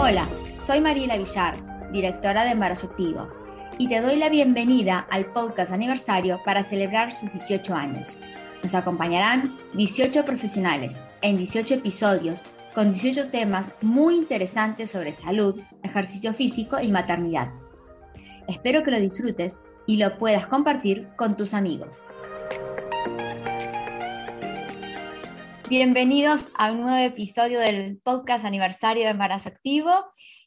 Hola, soy Mariela Villar, directora de Embarazo Activo, y te doy la bienvenida al podcast aniversario para celebrar sus 18 años. Nos acompañarán 18 profesionales en 18 episodios con 18 temas muy interesantes sobre salud, ejercicio físico y maternidad. Espero que lo disfrutes y lo puedas compartir con tus amigos. Bienvenidos a un nuevo episodio del podcast aniversario de Embarazo Activo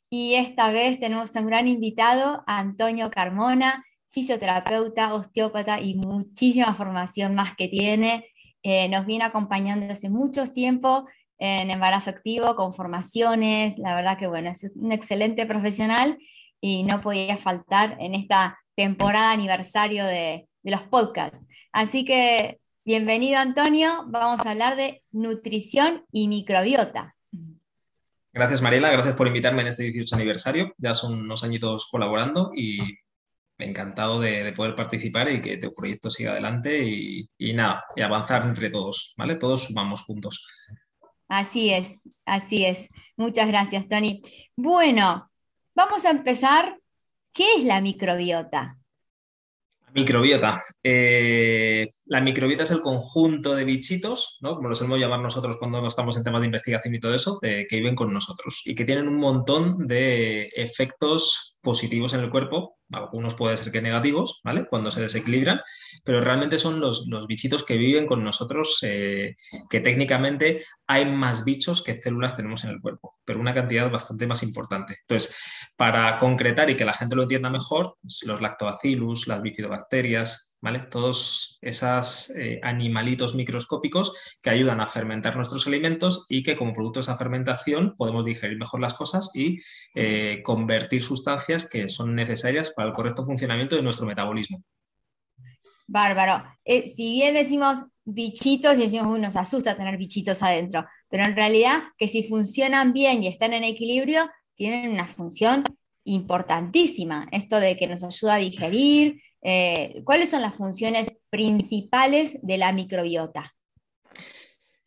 y esta vez tenemos un gran invitado, Antonio Carmona, fisioterapeuta, osteópata y muchísima formación más que tiene. Eh, nos viene acompañando desde mucho tiempo en embarazo activo con formaciones. La verdad que bueno, es un excelente profesional y no podía faltar en esta temporada aniversario de los podcasts. Así que Bienvenido Antonio, vamos a hablar de nutrición y microbiota. Gracias Mariela, gracias por invitarme en este 18 aniversario. Ya son unos añitos colaborando y encantado de, poder participar y que tu proyecto siga adelante y, y, nada, y avanzar entre todos, ¿vale? Todos sumamos juntos. Así es, así es. Muchas gracias, Tony. Bueno, vamos a empezar. ¿Qué es la microbiota? Microbiota. Eh, la microbiota es el conjunto de bichitos, ¿no? como lo solemos llamar nosotros cuando estamos en temas de investigación y todo eso, que viven con nosotros y que tienen un montón de efectos positivos en el cuerpo, algunos pueden ser que negativos, ¿vale? Cuando se desequilibran, pero realmente son los, bichitos que viven con nosotros, eh, que técnicamente hay más bichos que células tenemos en el cuerpo, pero una cantidad bastante más importante. Entonces, para concretar y que la gente lo entienda mejor, los lactobacillus, las bifidobacterias, ¿vale? Todos esos eh, animalitos microscópicos que ayudan a fermentar nuestros alimentos y que como producto de esa fermentación podemos digerir mejor las cosas y eh, convertir sustancias que son necesarias para el correcto funcionamiento de nuestro metabolismo. Bárbaro. Eh, si bien decimos bichitos y decimos, uy, nos asusta tener bichitos adentro, pero en realidad que si funcionan bien y están en equilibrio, tienen una función importantísima. Esto de que nos ayuda a digerir, eh, ¿cuáles son las funciones principales de la microbiota?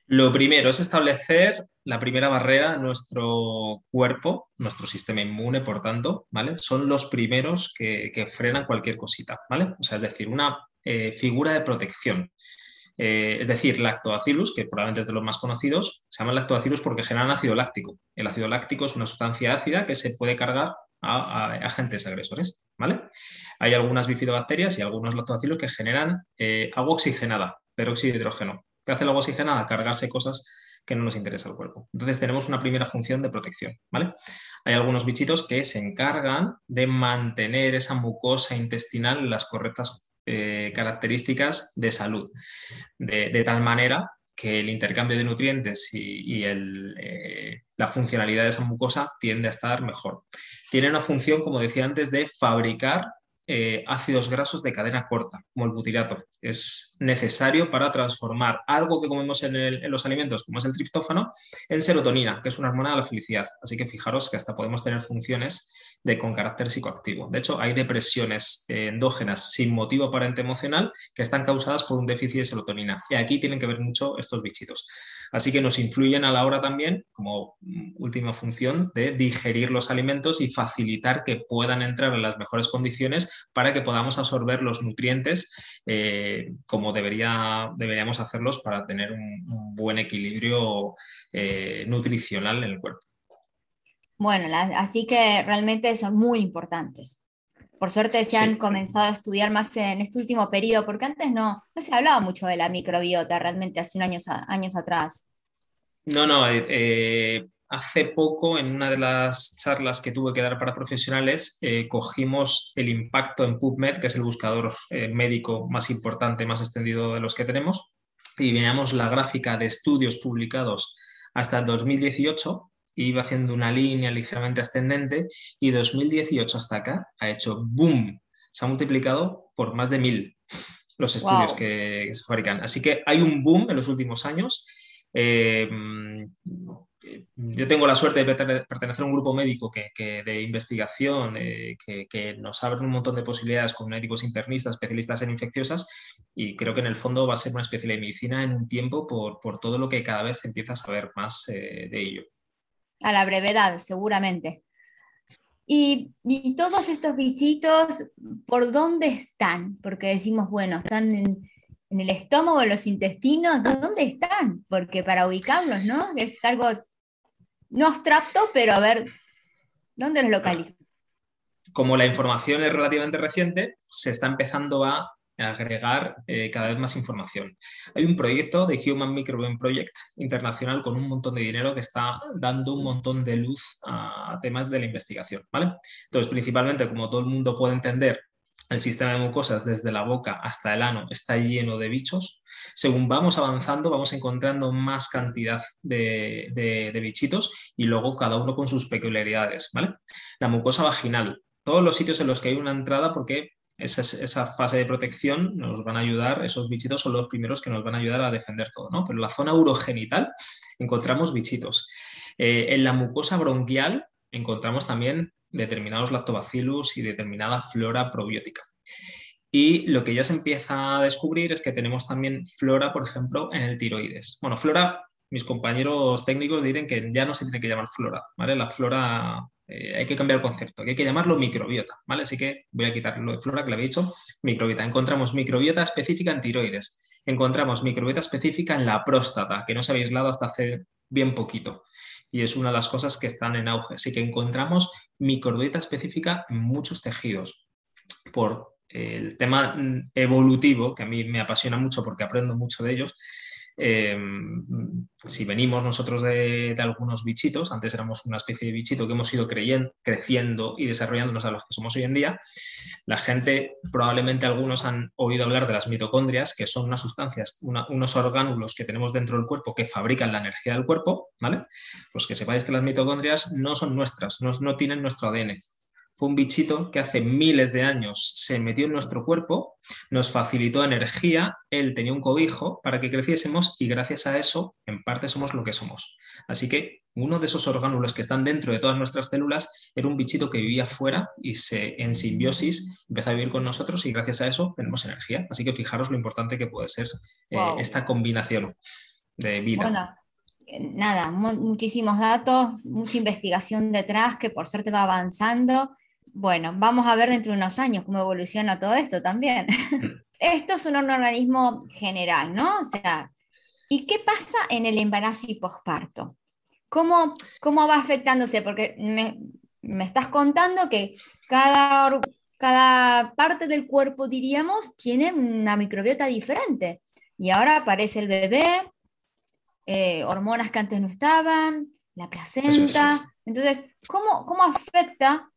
Lo primero es establecer la primera barrera nuestro cuerpo, nuestro sistema inmune, por tanto, ¿vale? Son los primeros que, frenan cualquier cosita, ¿vale? O sea, es decir, una eh, figura de protección. Eh, es decir, lactobacillus, que probablemente es de los más conocidos, se llama lactobacillus porque generan ácido láctico. El ácido láctico es una sustancia ácida que se puede cargar a, agentes agresores, ¿vale? Hay algunas bifidobacterias y algunos lactobacilos que generan eh, agua oxigenada, peróxido de hidrógeno. ¿Qué hace el agua oxigenada? Cargarse cosas que no nos interesa al cuerpo. Entonces tenemos una primera función de protección, ¿vale? Hay algunos bichitos que se encargan de mantener esa mucosa intestinal en las correctas eh, características de salud, de, tal manera que el intercambio de nutrientes y, eh, la funcionalidad de esa mucosa tiende a estar mejor tiene una función, como decía antes, de fabricar eh, ácidos grasos de cadena corta, como el butirato. Es necesario para transformar algo que comemos en, los alimentos, como es el triptófano, en serotonina, que es una hormona de la felicidad. Así que fijaros que hasta podemos tener funciones de, con carácter psicoactivo. De hecho, hay depresiones eh, endógenas sin motivo aparente emocional que están causadas por un déficit de serotonina. Y aquí tienen que ver mucho estos bichitos. Así que nos influyen a la hora también, como última función, de digerir los alimentos y facilitar que puedan entrar en las mejores condiciones para que podamos absorber los nutrientes eh, como debería, deberíamos hacerlos para tener un, buen equilibrio eh, nutricional en el cuerpo. Bueno, así que realmente son muy importantes. Por suerte se han comenzado a estudiar más en este último periodo, porque antes no, no se hablaba mucho de la microbiota realmente hace unos años, años atrás. No, no, eh, eh, hace poco en una de las charlas que tuve que dar para profesionales eh, cogimos el impacto en PubMed, que es el buscador médico más importante, más extendido de los que tenemos, y veíamos la gráfica de estudios publicados hasta el 2018 iba haciendo una línea ligeramente ascendente y 2018 hasta acá ha hecho boom, se ha multiplicado por más de mil los estudios que, se fabrican. Así que hay un boom en los últimos años. Eh, yo tengo la suerte de pertenecer a un grupo médico que, de investigación eh, que, nos abre un montón de posibilidades con médicos internistas, especialistas en infecciosas y creo que en el fondo va a ser una especialidad de medicina en un tiempo por, todo lo que cada vez se empieza a saber más eh, de ello. A la brevedad, seguramente. Y, todos estos bichitos, ¿por dónde están? Porque decimos, bueno, están en, el estómago, en los intestinos, ¿dónde están? Porque para ubicarlos, ¿no? Es algo no abstracto, pero a ver, ¿dónde los localizo? Como la información es relativamente reciente, se está empezando a agregar eh, cada vez más información. Hay un proyecto de Human Microbiome Project internacional con un montón de dinero que está dando un montón de luz a temas de la investigación. ¿vale? Entonces, principalmente, como todo el mundo puede entender, el sistema de mucosas desde la boca hasta el ano está lleno de bichos. Según vamos avanzando, vamos encontrando más cantidad de, de bichitos y luego cada uno con sus peculiaridades. ¿vale? La mucosa vaginal, todos los sitios en los que hay una entrada, porque esa, fase de protección nos van a ayudar, esos bichitos son los primeros que nos van a ayudar a defender todo, ¿no? Pero en la zona urogenital encontramos bichitos. Eh, en la mucosa bronquial encontramos también determinados lactobacillus y determinada flora probiótica. Y lo que ya se empieza a descubrir es que tenemos también flora, por ejemplo, en el tiroides. Bueno, flora, mis compañeros técnicos dirán que ya no se tiene que llamar flora, ¿vale? La flora eh, hay que cambiar el concepto, que hay que llamarlo microbiota, ¿vale? Así que voy a quitar lo de flora que le había dicho, microbiota. Encontramos microbiota específica en tiroides, encontramos microbiota específica en la próstata, que no se había aislado hasta hace bien poquito. Y es una de las cosas que están en auge. Así que encontramos microbiota específica en muchos tejidos. Por el tema mm, evolutivo, que a mí me apasiona mucho porque aprendo mucho de ellos, Em, si venimos nosotros de, algunos bichitos, antes éramos una especie de bichito que hemos ido creciendo y desarrollándonos a los que somos hoy en día, la gente, probablemente algunos han oído hablar de las mitocondrias, que son unas sustancias, unos orgánulos que tenemos dentro del cuerpo que fabrican la energía del cuerpo, ¿vale? Pues que sepáis que las mitocondrias no son nuestras, no tienen nuestro ADN fue un bichito que hace miles de años se metió en nuestro cuerpo, nos facilitó energía, él tenía un cobijo para que creciésemos y gracias a eso, en parte, somos lo que somos. Así que uno de esos orgánulos que están dentro de todas nuestras células era un bichito que vivía fuera y se, en simbiosis empezó a vivir con nosotros y gracias a eso tenemos energía. Así que fijaros lo importante que puede ser eh, esta combinación de vida. Eh, nada, muchísimos datos, mucha investigación detrás que por suerte va avanzando bueno, vamos a ver dentro de unos años cómo evoluciona todo esto también. esto es un organismo general, ¿no? O sea, ¿y qué pasa en el embarazo y posparto? ¿Cómo, ¿Cómo va afectándose? Porque me, estás contando que cada, cada parte del cuerpo, diríamos, tiene una microbiota diferente. Y ahora aparece el bebé, eh, hormonas que antes no estaban, la placenta. Entonces, ¿cómo, ¿cómo afecta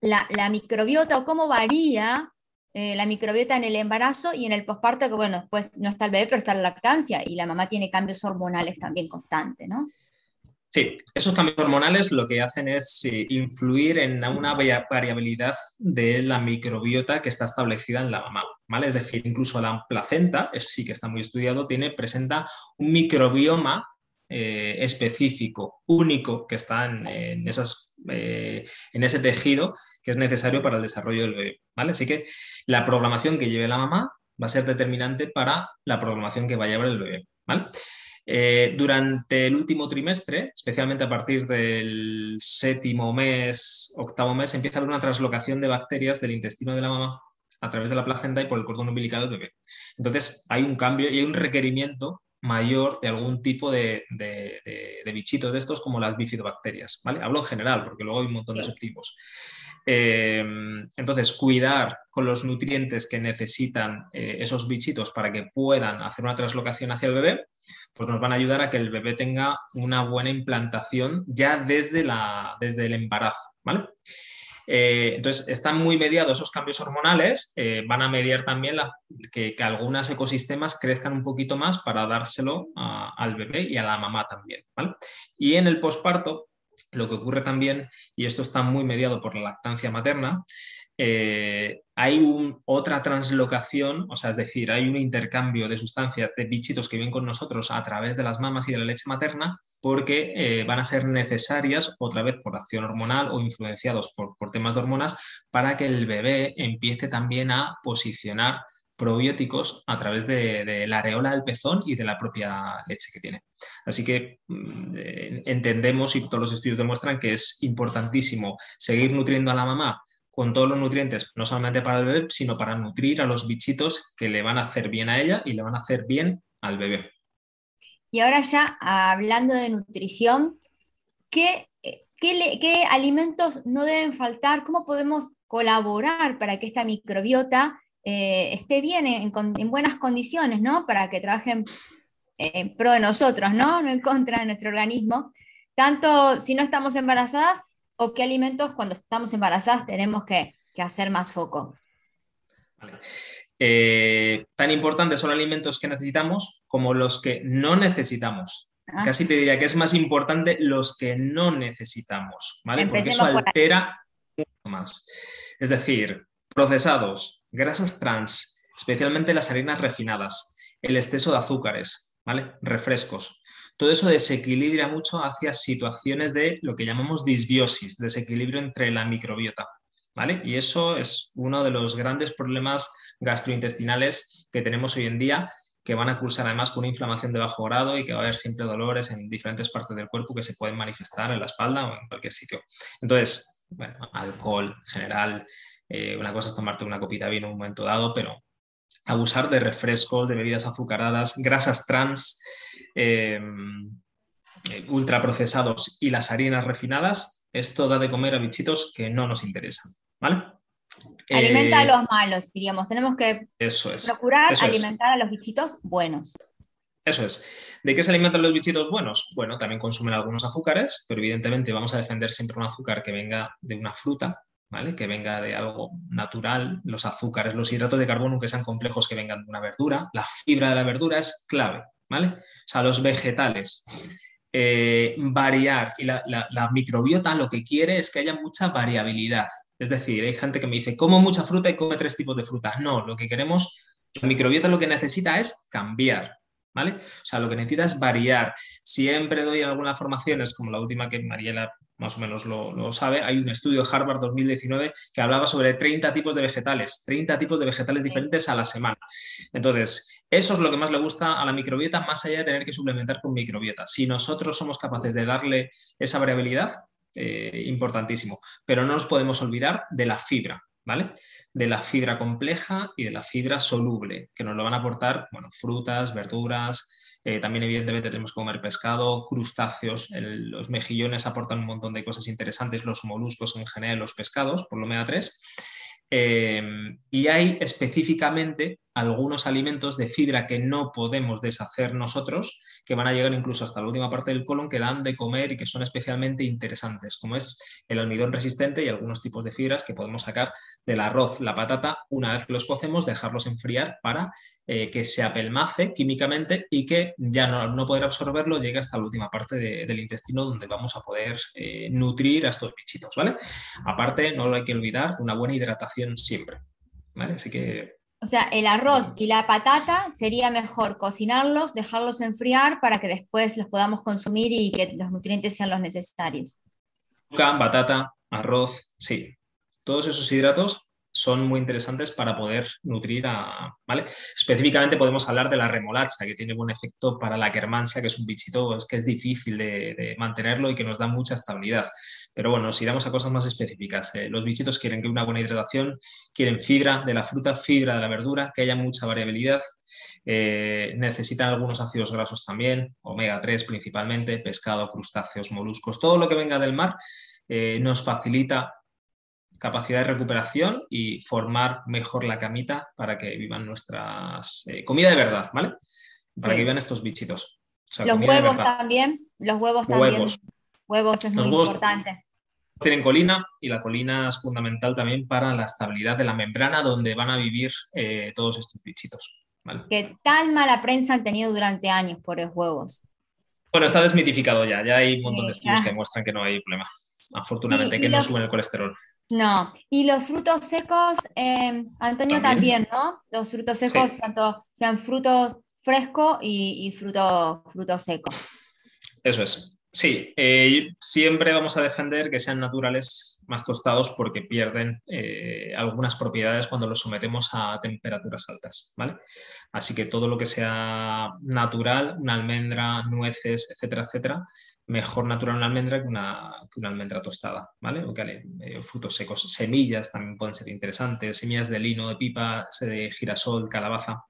la, microbiota o cómo varía eh, la microbiota en el embarazo y en el posparto, que bueno, después no está el bebé, pero está la lactancia y la mamá tiene cambios hormonales también constantes, ¿no? Sí, esos cambios hormonales lo que hacen es influir en una variabilidad de la microbiota que está establecida en la mamá, ¿vale? Es decir, incluso la placenta, sí que está muy estudiado, tiene, presenta un microbioma eh, específico, único, que está en, esas, eh, en, ese tejido que es necesario para el desarrollo del bebé. ¿vale? Así que la programación que lleve la mamá va a ser determinante para la programación que va a llevar el bebé. ¿vale? Eh, durante el último trimestre, especialmente a partir del séptimo mes, octavo mes, empieza a haber una translocación de bacterias del intestino de la mamá a través de la placenta y por el cordón umbilical del bebé. Entonces hay un cambio y hay un requerimiento mayor de algún tipo de, bichitos de estos como las bifidobacterias. ¿vale? Hablo en general, porque luego hay un montón de subtipos. Em, entonces, cuidar con los nutrientes que necesitan eh, esos bichitos para que puedan hacer una translocación hacia el bebé, pues nos van a ayudar a que el bebé tenga una buena implantación ya desde, la, desde el embarazo. ¿vale? Eh, entonces, están muy mediados esos cambios hormonales, eh, van a mediar también que, algunos ecosistemas crezcan un poquito más para dárselo al bebé y a la mamá también. Y en el posparto, lo que ocurre también, y esto está muy mediado por la lactancia materna, eh, hay otra translocación, o sea, es decir, hay un intercambio de sustancias de bichitos que vienen con nosotros a través de las mamas y de la leche materna, porque eh, van a ser necesarias otra vez por acción hormonal o influenciados por, temas de hormonas para que el bebé empiece también a posicionar probióticos a través de, la areola del pezón y de la propia leche que tiene. Así que mm, eh, entendemos y todos los estudios demuestran que es importantísimo seguir nutriendo a la mamá con todos los nutrientes, no solamente para el bebé, sino para nutrir a los bichitos que le van a hacer bien a ella y le van a hacer bien al bebé. Y ahora ya hablando de nutrición, ¿qué, qué, alimentos no deben faltar? ¿Cómo podemos colaborar para que esta microbiota eh, esté bien, en, buenas condiciones, ¿no? Para que trabajen en pro de nosotros, ¿no? No en contra de nuestro organismo. Tanto si no estamos embarazadas o qué alimentos cuando estamos embarazadas tenemos que, hacer más foco. Eh, tan importantes son alimentos que necesitamos como los que no necesitamos. Ah. Casi te diría que es más importante los que no necesitamos, ¿vale? Porque eso altera mucho más. Es decir, procesados, grasas trans, especialmente las harinas refinadas, el exceso de azúcares, ¿vale? Refrescos. Todo eso desequilibra mucho hacia situaciones de lo que llamamos disbiosis, desequilibrio entre la microbiota, ¿vale? Y eso es uno de los grandes problemas gastrointestinales que tenemos hoy en día que van a cursar además con una inflamación de bajo grado y que va a haber siempre dolores en diferentes partes del cuerpo que se pueden manifestar en la espalda o en cualquier sitio. Entonces, bueno, alcohol en general, eh, una cosa es tomarte una copita de vino en un momento dado, pero abusar de refrescos, de bebidas azucaradas, grasas trans, eh, ultraprocesados y las harinas refinadas, esto da de comer a bichitos que no nos interesan, ¿vale? Alimenta a eh, los malos, diríamos. Tenemos que eso es, procurar alimentar a los bichitos buenos. Eso es. ¿De qué se alimentan los bichitos buenos? Bueno, también consumen algunos azúcares, pero evidentemente vamos a defender siempre un azúcar que venga de una fruta, ¿vale? Que venga de algo natural, los azúcares, los hidratos de carbono que sean complejos que vengan de una verdura, la fibra de la verdura es clave, ¿vale? O sea, los vegetales. Eh, variar y la, la microbiota lo que quiere es que haya mucha variabilidad. Es decir, hay gente que me dice, como mucha fruta y come tres tipos de fruta. No, lo que queremos, la microbiota lo que necesita es cambiar, ¿vale? O sea, lo que necesita es variar. Siempre doy algunas formaciones, como la última que Mariela más o menos lo, sabe, hay un estudio de Harvard 2019 que hablaba sobre 30 tipos de vegetales, 30 tipos de vegetales diferentes a la semana. Entonces, eso es lo que más le gusta a la microbiota, más allá de tener que suplementar con microbiota. Si nosotros somos capaces de darle esa variabilidad, eh, importantísimo. Pero no nos podemos olvidar de la fibra, De la fibra compleja y de la fibra soluble, que nos lo van a aportar, bueno, frutas, verduras, eh, también evidentemente tenemos que comer pescado, crustáceos, los mejillones aportan un montón de cosas interesantes, los moluscos en general, los pescados, por lo omega 3. Em, y hay específicamente algunos alimentos de fibra que no podemos deshacer nosotros, que van a llegar incluso hasta la última parte del colon, que dan de comer y que son especialmente interesantes, como es el almidón resistente y algunos tipos de fibras que podemos sacar del arroz, la patata, una vez que los cocemos, dejarlos enfriar para eh, que se apelmace químicamente y que ya no, poder absorberlo llegue hasta la última parte del intestino donde vamos a poder eh, nutrir a estos bichitos, ¿vale? Aparte, no lo hay que olvidar, una buena hidratación siempre, ¿vale? Así que o sea, el arroz y la patata sería mejor cocinarlos, dejarlos enfriar para que después los podamos consumir y que los nutrientes sean los necesarios. Arroz, sí. Todos esos hidratos son muy interesantes para poder nutrir a, ¿vale? Específicamente podemos hablar de la remolacha, que tiene buen efecto para la quermancia, que es un bichito que es difícil de, mantenerlo y que nos da mucha estabilidad. Pero bueno, si iremos a cosas más específicas. Eh, los bichitos quieren que una buena hidratación, quieren fibra de la fruta, fibra de la verdura, que haya mucha variabilidad. Eh, necesitan algunos ácidos grasos también, omega 3 principalmente, pescado, crustáceos, moluscos, todo lo que venga del mar eh, nos facilita capacidad de recuperación y formar mejor la camita para que vivan nuestras eh, comida de verdad, ¿vale? Para que vivan estos bichitos. los huevos también, los huevos también. Huevos, es muy importante. Tienen colina y la colina es fundamental también para la estabilidad de la membrana donde van a vivir eh, todos estos bichitos. ¿vale? Que tan mala prensa han tenido durante años por los huevos. Bueno, está desmitificado ya, ya hay un montón de estudios que demuestran que no hay problema. Afortunadamente, que no suben el colesterol. No, y los frutos secos, eh, Antonio ¿También? ¿no? Los frutos secos, tanto sean fruto fresco y, fruto, fruto seco. Eso es. Sí, eh, siempre vamos a defender que sean naturales más tostados porque pierden eh, algunas propiedades cuando los sometemos a temperaturas altas, ¿vale? Así que todo lo que sea natural, una almendra, nueces, etcétera, etcétera, mejor natural una almendra que una, almendra tostada, ¿vale? O que, eh, frutos secos, semillas también pueden ser interesantes, semillas de lino, de pipa, de girasol, calabaza,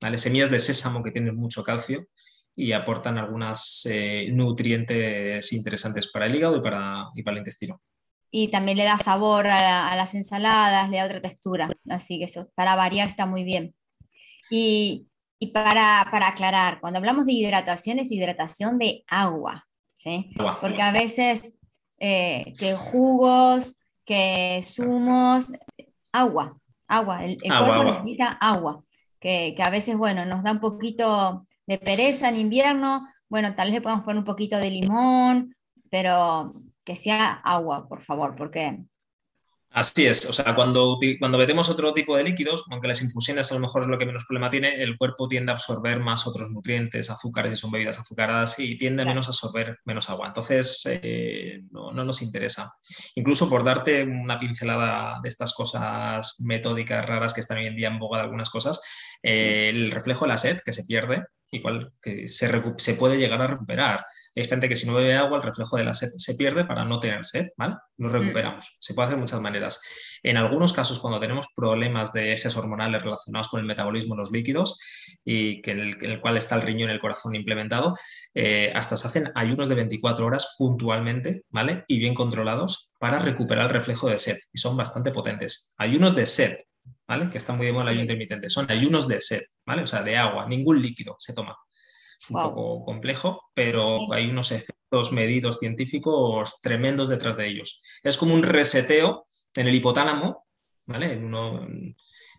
¿vale? Semillas de sésamo que tienen mucho calcio y aportan algunos eh, nutrientes interesantes para el hígado y para, y para el intestino. Y también le da sabor a, las ensaladas, le da otra textura, así que eso, para variar está muy bien. Y, y para, para, aclarar, cuando hablamos de hidratación es hidratación de agua, ¿sí? Porque a veces eh, que jugos, que zumos, agua, agua, el, cuerpo necesita agua, que, que, a veces, bueno, nos da un poquito de pereza en invierno, bueno, tal vez le podemos poner un poquito de limón, pero que sea agua, por favor, porque... Así es, o sea, cuando, cuando metemos otro tipo de líquidos, aunque las infusiones a lo mejor es lo que menos problema tiene, el cuerpo tiende a absorber más otros nutrientes, azúcares si son bebidas azucaradas y tiende menos a absorber menos agua. Entonces, eh, no, no, nos interesa. Incluso por darte una pincelada de estas cosas metódicas raras que están hoy en día en boga de algunas cosas, eh, el reflejo de la sed que se pierde, igual que se, se, puede llegar a recuperar. Hay gente que si no bebe agua, el reflejo de la sed se pierde para no tener sed, ¿vale? Nos mm. recuperamos. Se puede hacer de muchas maneras. En algunos casos, cuando tenemos problemas de ejes hormonales relacionados con el metabolismo de los líquidos y que en el, cual está el riñón y el corazón implementado, eh, hasta se hacen ayunos de 24 horas puntualmente, ¿vale? Y bien controlados para recuperar el reflejo de sed. Y son bastante potentes. Ayunos de sed, ¿vale? Que está muy de moda el ayuno intermitente. Son ayunos de sed, ¿vale? O sea, de agua, ningún líquido se toma. Es un poco complejo, pero hay unos efectos medidos científicos tremendos detrás de ellos. Es como un reseteo en el hipotálamo, ¿vale? En,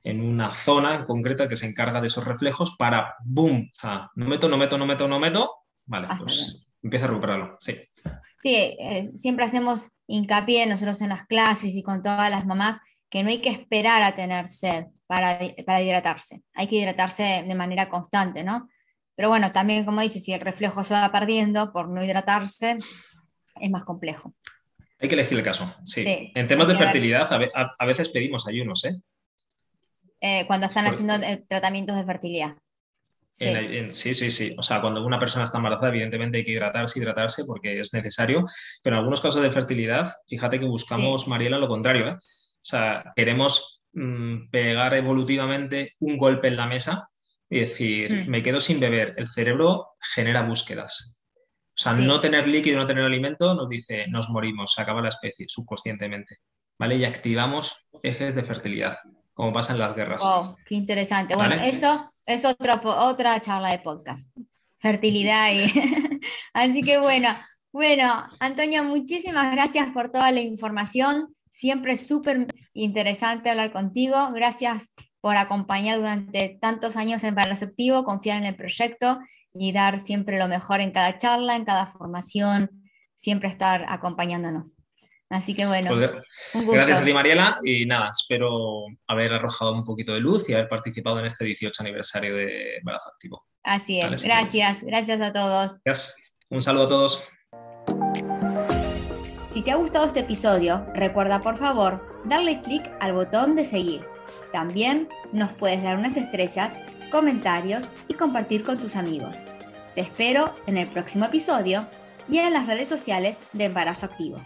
en una zona en concreta que se encarga de esos reflejos para, ¡boom! no meto, no meto, no meto, no meto, vale, pues empieza a recuperarlo, sí. Sí, eh, siempre hacemos hincapié nosotros en las clases y con todas las mamás que no hay que esperar a tener sed para, para hidratarse, hay que hidratarse de manera constante, ¿no? Pero bueno, también como dice, si el reflejo se va perdiendo por no hidratarse, es más complejo. Hay que elegir el caso, sí. en temas de fertilidad, a, veces pedimos ayunos, ¿eh? eh cuando están haciendo eh, tratamientos de fertilidad. Sí. sí. sí, sí, O sea, cuando una persona está embarazada, evidentemente hay que hidratarse, hidratarse porque es necesario, pero en algunos casos de fertilidad, fíjate que buscamos, Mariela, lo contrario, ¿eh? O sea, queremos mm, pegar evolutivamente un golpe en la mesa y decir, mm. me quedo sin beber. El cerebro genera búsquedas. O sea, no tener líquido, no tener alimento nos dice, nos morimos, se acaba la especie subconscientemente. ¿Vale? Y activamos ejes de fertilidad, como pasa en las guerras. Wow, qué interesante. Bueno, eso es otra, otra charla de podcast. Fertilidad y... Así que bueno, bueno, Antonio, muchísimas gracias por toda la información. Siempre es súper interesante hablar contigo. Gracias por acompañar durante tantos años en Activo, confiar en el proyecto y dar siempre lo mejor en cada charla, en cada formación, siempre estar acompañándonos. Así que bueno. Pues, gracias a ti, Mariela. Y nada, espero haber arrojado un poquito de luz y haber participado en este 18 aniversario de Embarazo Activo. Así es. gracias. Gracias a todos. Gracias. Un saludo a todos. Si te ha gustado este episodio, recuerda por favor darle clic al botón de seguir. También nos puedes dar unas estrellas, comentarios y compartir con tus amigos. Te espero en el próximo episodio y en las redes sociales de Embarazo Activo.